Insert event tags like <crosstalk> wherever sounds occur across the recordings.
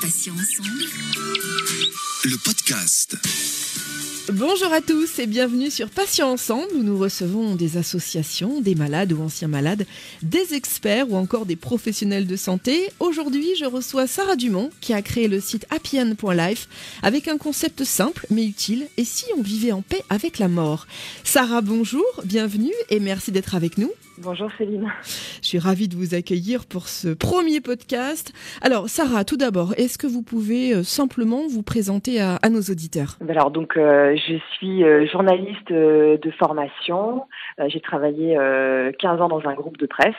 Passions ensemble. Le podcast. Bonjour à tous et bienvenue sur Patients Ensemble où nous recevons des associations, des malades ou anciens malades, des experts ou encore des professionnels de santé. Aujourd'hui, je reçois Sarah Dumont qui a créé le site happyend.life avec un concept simple mais utile et si on vivait en paix avec la mort? Sarah, bonjour, bienvenue et merci d'être avec nous. Bonjour Céline. Je suis ravie de vous accueillir pour ce premier podcast. Alors Sarah, tout d'abord, est-ce que vous pouvez euh, simplement vous présenter à, nos auditeurs? Ben Alors donc euh, je suis euh, journaliste de formation. J'ai travaillé 15 ans dans un groupe de presse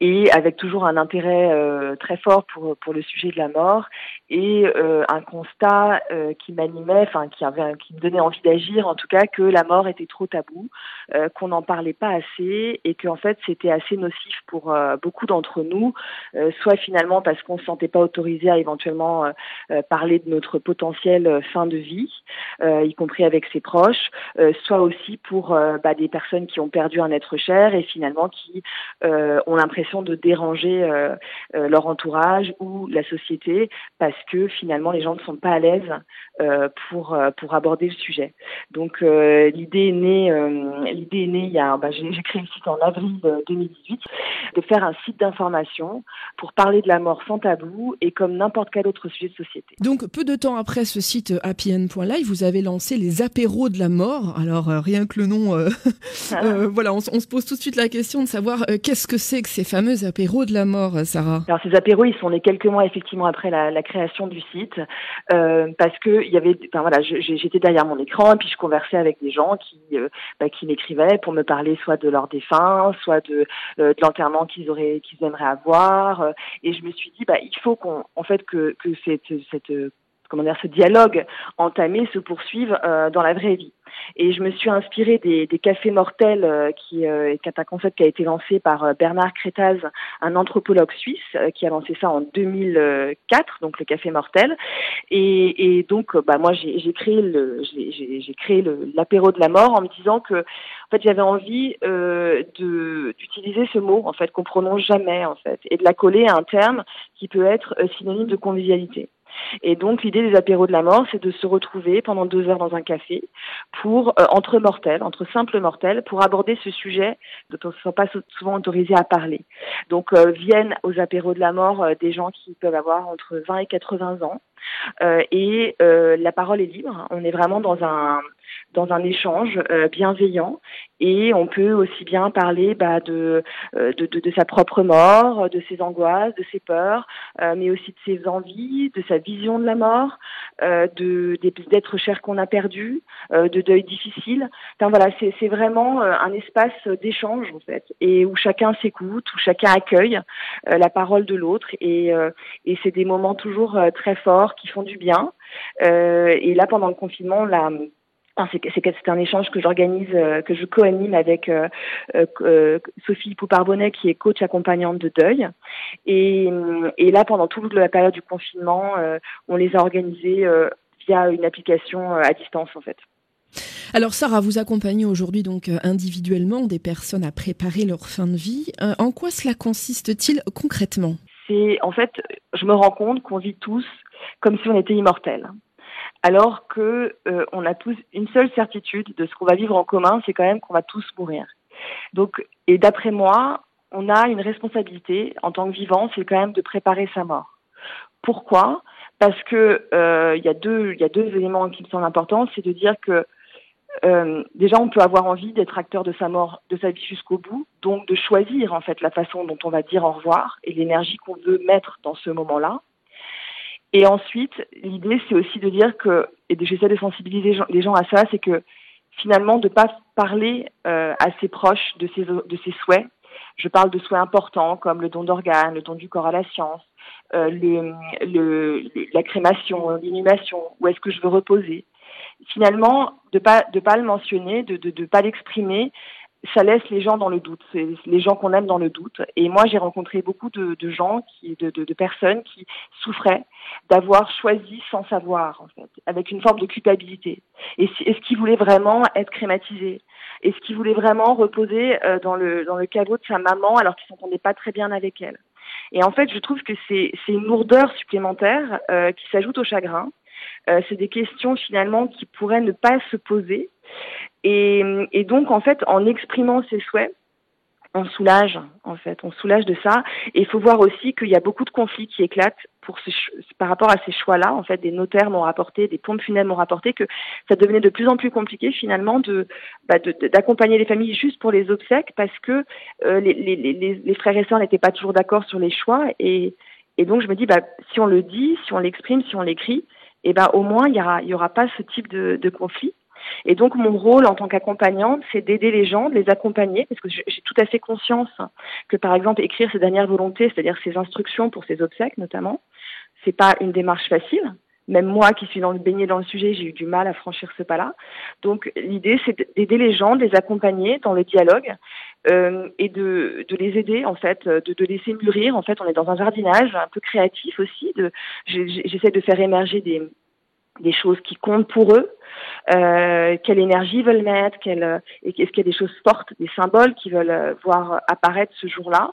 et avec toujours un intérêt très fort pour pour le sujet de la mort et un constat qui m'animait, enfin qui avait qui me donnait envie d'agir en tout cas que la mort était trop tabou, qu'on n'en parlait pas assez et qu'en fait, c'était assez nocif pour euh, beaucoup d'entre nous, euh, soit finalement parce qu'on ne se sentait pas autorisé à éventuellement euh, parler de notre potentiel fin de vie, y compris avec ses proches, soit aussi pour bah, des personnes qui ont perdu un être cher et finalement qui ont l'impression de déranger leur entourage ou la société parce que finalement les gens ne sont pas à l'aise pour pour aborder le sujet. Donc l'idée est née l'idée est née il y a bah, j'ai créé le site en avril 2018, de faire un site d'information pour parler de la mort sans tabou et comme n'importe quel autre sujet de société. Donc, peu de temps après ce site happyend.live, vous avez lancé les apéros de la mort. Alors, euh, rien que le nom, euh, <laughs> ah. euh, voilà, on, se pose tout de suite la question de savoir qu'est-ce que c'est que ces fameux apéros de la mort, Sarah? Alors, ces apéros, ils sont nés quelques mois effectivement après la, création du site, parce que il y avait, enfin voilà, j'étais derrière mon écran et puis je conversais avec des gens qui, bah, qui m'écrivaient pour me parler soit de leurs défunts, soit de, euh, de l'enterrement qu'ils auraient qu'ils aimeraient avoir euh, et je me suis dit bah il faut qu'on en fait que que cette cette comment dire ce dialogue entamé se poursuive euh, dans la vraie vie et je me suis inspirée des, des cafés mortels, euh, qui, euh, est un concept qui a été lancé par euh, Bernard Crétaz, un anthropologue suisse, qui a lancé ça en 2004, donc le café mortel. Et, et donc, bah, moi, j'ai créé le, j'ai créé l'apéro de la mort en me disant que, en fait, j'avais envie euh, d'utiliser ce mot, en fait, qu'on prononce jamais, en fait, et de la coller à un terme qui peut être synonyme de convivialité. Et donc l'idée des apéros de la mort, c'est de se retrouver pendant deux heures dans un café pour euh, entre mortels, entre simples mortels, pour aborder ce sujet dont on ne se sent pas souvent autorisé à parler. Donc euh, viennent aux apéros de la mort euh, des gens qui peuvent avoir entre 20 et 80 ans. Et la parole est libre. On est vraiment dans un dans un échange bienveillant et on peut aussi bien parler bah, de, de, de, sa propre mort, de ses angoisses, de ses peurs, mais aussi de ses envies, de sa vision de la mort, de d'être cher qu'on a perdu, de deuil difficile. Enfin voilà, c'est vraiment un espace d'échange en fait, et où chacun s'écoute, où chacun accueille la parole de l'autre, et, et c'est des moments toujours très forts qui font du bien. et là, pendant le confinement, la c'est un échange que j'organise, euh, que je co-anime avec euh, euh, Sophie Pouparbonnet, qui est coach accompagnante de deuil. Et, là, pendant toute la période du confinement, on les a organisés via une application à distance, en fait. Alors Sarah, vous accompagnez aujourd'hui donc individuellement des personnes à préparer leur fin de vie. en quoi cela consiste-t-il concrètement? C'est en fait, je me rends compte qu'on vit tous comme si on était immortels alors que euh, on a tous une seule certitude de ce qu'on va vivre en commun, c'est quand même qu'on va tous mourir. Donc, et d'après moi, on a une responsabilité en tant que vivant, c'est quand même de préparer sa mort. Pourquoi? Parce que euh, il y a deux, il y a deux éléments qui me semblent importants, c'est de dire que euh, déjà, on peut avoir envie d'être acteur de sa mort, de sa vie jusqu'au bout, donc de choisir en fait la façon dont on va dire au revoir et l'énergie qu'on veut mettre dans ce moment-là. Et ensuite, l'idée, c'est aussi de dire que, et j'essaie de sensibiliser les gens à ça, c'est que finalement, de ne pas parler euh, à ses proches de ses, de ses souhaits. Je parle de souhaits importants comme le don d'organes, le don du corps à la science, euh, le, le, la crémation, l'inhumation, où est-ce que je veux reposer. Finalement, de pas de pas le mentionner, de de, de pas l'exprimer, ça laisse les gens dans le doute, les gens qu'on aime dans le doute. Et moi, j'ai rencontré beaucoup de, gens, qui, de, personnes qui souffraient d'avoir choisi sans savoir, en fait, avec une forme de culpabilité. Est-ce qu'ils voulaient vraiment être crématisés? Est-ce qu'ils voulaient vraiment reposer euh, dans le dans le caveau de sa maman alors qu'ils s'entendaient pas très bien avec elle? Et en fait, je trouve que c'est une lourdeur supplémentaire qui s'ajoute au chagrin. c'est des questions finalement qui pourraient ne pas se poser. Et, et donc, en fait, en exprimant ses souhaits, on soulage en fait, on soulage de ça. Et il faut voir aussi qu'il y a beaucoup de conflits qui éclatent pour ce, par rapport à ces choix-là. En fait, des notaires m'ont rapporté, des pompes funèbres m'ont rapporté que ça devenait de plus en plus compliqué finalement de bah, d'accompagner les familles juste pour les obsèques parce que euh, les, les, les, les, frères et sœurs n'étaient pas toujours d'accord sur les choix. Et, et donc je me dis, bah, si on le dit, si on l'exprime, si on l'écrit, et eh ben au moins il y aura, il y aura pas ce type de, de conflit. Et donc mon rôle en tant qu'accompagnante, c'est d'aider les gens, de les accompagner, parce que j'ai tout à fait conscience que par exemple écrire ses dernières volontés, c'est-à-dire ses instructions pour ses obsèques notamment, c'est pas une démarche facile. Même moi qui suis dans le dans le sujet, j'ai eu du mal à franchir ce pas-là. Donc l'idée, c'est d'aider les gens, de les accompagner dans le dialogue euh, et de, de, les aider en fait, de, de laisser mûrir. En fait, on est dans un jardinage un peu créatif aussi. J'essaie de faire émerger des, des choses qui comptent pour eux, euh, quelle énergie ils veulent mettre, quelle, est-ce qu'il y a des choses fortes, des symboles qu'ils veulent euh, voir apparaître ce jour-là.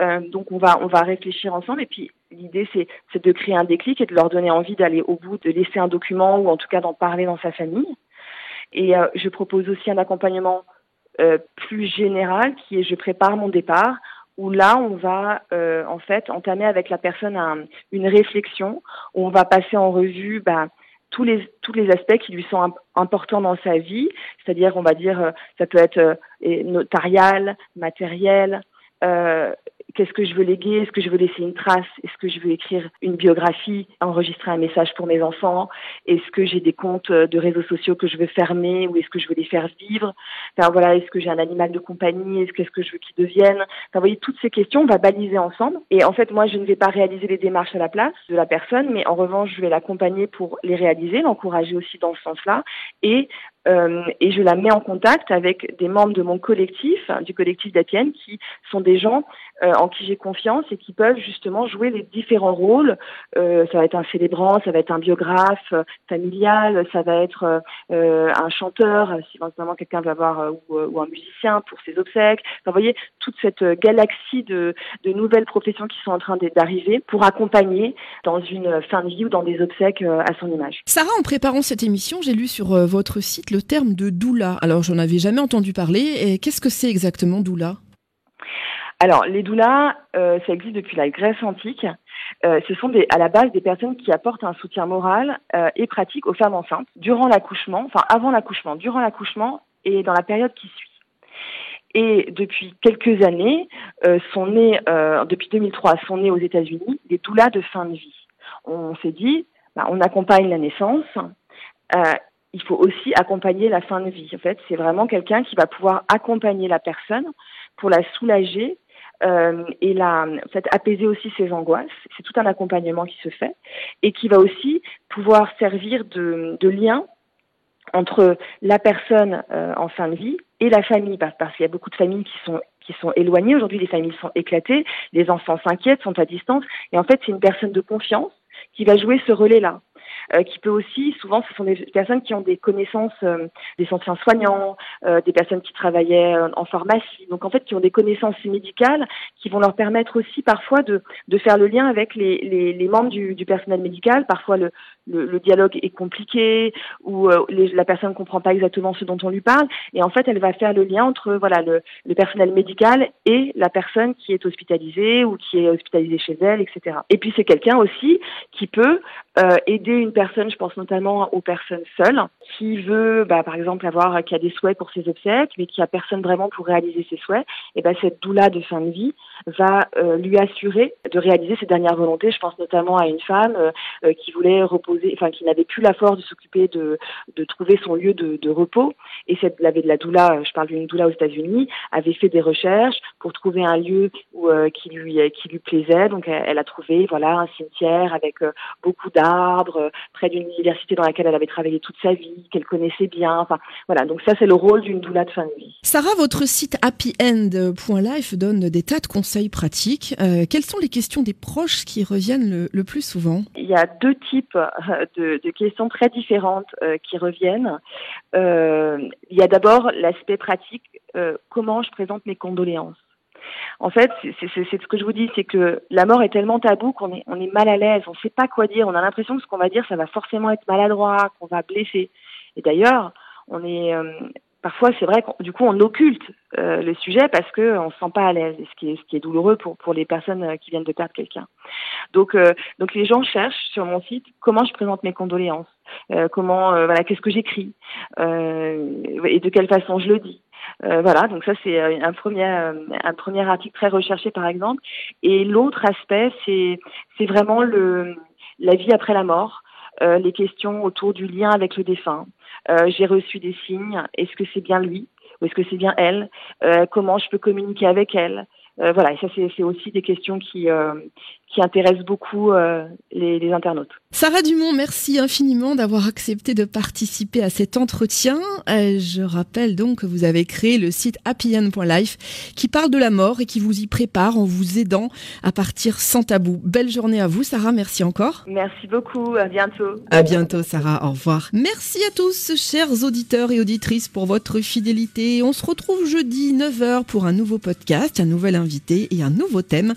Euh, donc on va on va réfléchir ensemble et puis l'idée c'est c'est de créer un déclic et de leur donner envie d'aller au bout, de laisser un document ou en tout cas d'en parler dans sa famille. Et euh, je propose aussi un accompagnement euh, plus général qui est je prépare mon départ où là, on va euh, en fait entamer avec la personne un, une réflexion, où on va passer en revue bah, tous les tous les aspects qui lui sont importants dans sa vie, c'est-à-dire on va dire euh, ça peut être euh, notarial, matériel, euh, qu'est-ce que je veux léguer, est-ce que je veux laisser une trace, est-ce que je veux écrire une biographie, enregistrer un message pour mes enfants, est-ce que j'ai des comptes de réseaux sociaux que je veux fermer ou est-ce que je veux les faire vivre, enfin voilà, est-ce que j'ai un animal de compagnie, est-ce que, je veux qu'ils deviennent, enfin vous voyez toutes ces questions on va baliser ensemble. Et en fait moi je ne vais pas réaliser les démarches à la place de la personne, mais en revanche je vais l'accompagner pour les réaliser, l'encourager aussi dans ce sens-là. Et euh, et je la mets en contact avec des membres de mon collectif, hein, du collectif d'Atienne, qui sont des gens euh, en qui j'ai confiance et qui peuvent justement jouer les différents rôles. Euh, ça va être un célébrant, ça va être un biographe familial, ça va être un chanteur, si éventuellement quelqu'un va voir, ou, un musicien pour ses obsèques. Enfin, vous voyez, toute cette galaxie de, de nouvelles professions qui sont en train d'arriver pour accompagner dans une fin de vie ou dans des obsèques à son image. Sarah, en préparant cette émission, j'ai lu sur votre site le le terme de doula. Alors, j'en avais jamais entendu parler. Qu'est-ce que c'est exactement doula? Alors, les doulas, euh, ça existe depuis la Grèce antique. Euh, ce sont à la base des personnes qui apportent un soutien moral euh, et pratique aux femmes enceintes durant l'accouchement, enfin avant l'accouchement, durant l'accouchement et dans la période qui suit. Et depuis quelques années, sont nés, depuis 2003, sont nés aux États-Unis des doulas de fin de vie. On s'est dit, bah, on accompagne la naissance, il faut aussi accompagner la fin de vie. En fait, c'est vraiment quelqu'un qui va pouvoir accompagner la personne pour la soulager euh, et la, en fait, apaiser aussi ses angoisses. C'est tout un accompagnement qui se fait et qui va aussi pouvoir servir de, de lien entre la personne euh, en fin de vie et la famille, parce, parce qu'il y a beaucoup de familles qui sont qui sont éloignées. Aujourd'hui, les familles sont éclatées, les enfants s'inquiètent, sont à distance, et en fait, c'est une personne de confiance qui va jouer ce relais-là. Euh, qui peut aussi, souvent, ce sont des personnes qui ont des connaissances, euh, des anciens soignants, euh, des personnes qui travaillaient en pharmacie, donc en fait qui ont des connaissances médicales qui vont leur permettre aussi parfois de, de faire le lien avec les, les, les membres du, du, personnel médical. Parfois le, le, le dialogue est compliqué ou les, la personne ne comprend pas exactement ce dont on lui parle, et en fait elle va faire le lien entre voilà le, le personnel médical et la personne qui est hospitalisée ou qui est hospitalisée chez elle, etc. Et puis c'est quelqu'un aussi qui peut aider une personne, je pense notamment aux personnes seules, qui veut, bah, par exemple, avoir, qui a des souhaits pour ses obsèques, mais qui a personne vraiment pour réaliser ses souhaits, et ben cette doula de fin de vie va euh, lui assurer de réaliser ses dernières volontés. Je pense notamment à une femme euh, euh, qui voulait reposer, enfin qui n'avait plus la force de s'occuper de, de trouver son lieu de, repos, et cette, de la doula, je parle d'une doula aux États-Unis, avait fait des recherches pour trouver un lieu où, qui lui qui lui plaisait. Donc elle, elle a trouvé voilà un cimetière avec beaucoup d'arbres, près d'une université dans laquelle elle avait travaillé toute sa vie, qu'elle connaissait bien. Enfin, voilà. Donc ça, c'est le rôle d'une doula de fin de vie. Sarah, votre site happyend.life donne des tas de conseils pratiques. Euh, quelles sont les questions des proches qui reviennent le, plus souvent? Il y a deux types euh, de, de questions très différentes euh, qui reviennent. Euh, il y a d'abord l'aspect pratique. comment je présente mes condoléances en fait, c'est ce que je vous dis, c'est que la mort est tellement tabou qu'on est, mal à l'aise, on ne sait pas quoi dire, on a l'impression que ce qu'on va dire, ça va forcément être maladroit, qu'on va blesser. Et d'ailleurs, on est euh, parfois, c'est vrai, du coup, on occulte euh, le sujet parce que on se sent pas à l'aise, ce qui est ce qui est douloureux pour pour les personnes euh, qui viennent de perdre quelqu'un. Donc donc les gens cherchent sur mon site comment je présente mes condoléances, comment voilà qu'est-ce que j'écris et de quelle façon je le dis. Euh, voilà, donc ça c'est euh, un premier euh, un premier article très recherché par exemple. Et l'autre aspect c'est c'est vraiment le la vie après la mort, les questions autour du lien avec le défunt. J'ai reçu des signes. Est-ce que c'est bien lui ou est-ce que c'est bien elle? Comment je peux communiquer avec elle? Voilà, et ça c'est aussi des questions qui qui intéresse beaucoup euh, les, les, internautes. Sarah Dumont, merci infiniment d'avoir accepté de participer à cet entretien. Euh, je rappelle donc que vous avez créé le site happyend.life qui parle de la mort et qui vous y prépare en vous aidant à partir sans tabou. Belle journée à vous, Sarah. Merci encore. Merci beaucoup. À bientôt. À bientôt, Sarah. Au revoir. Merci à tous, chers auditeurs et auditrices, pour votre fidélité. On se retrouve jeudi 9h pour un nouveau podcast, un nouvel invité et un nouveau thème.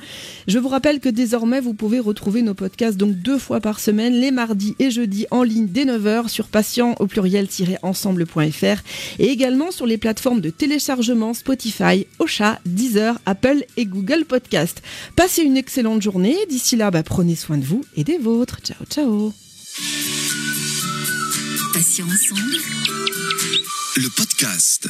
Je vous rappelle que désormais vous pouvez retrouver nos podcasts donc deux fois par semaine, les mardis et jeudis en ligne dès 9h sur patient au pluriel-ensemble.fr et également sur les plateformes de téléchargement Spotify, Ocha, Deezer, Apple et Google Podcast. Passez une excellente journée. D'ici là, bah, prenez soin de vous et des vôtres. Ciao, ciao. Patient ensemble. Le podcast.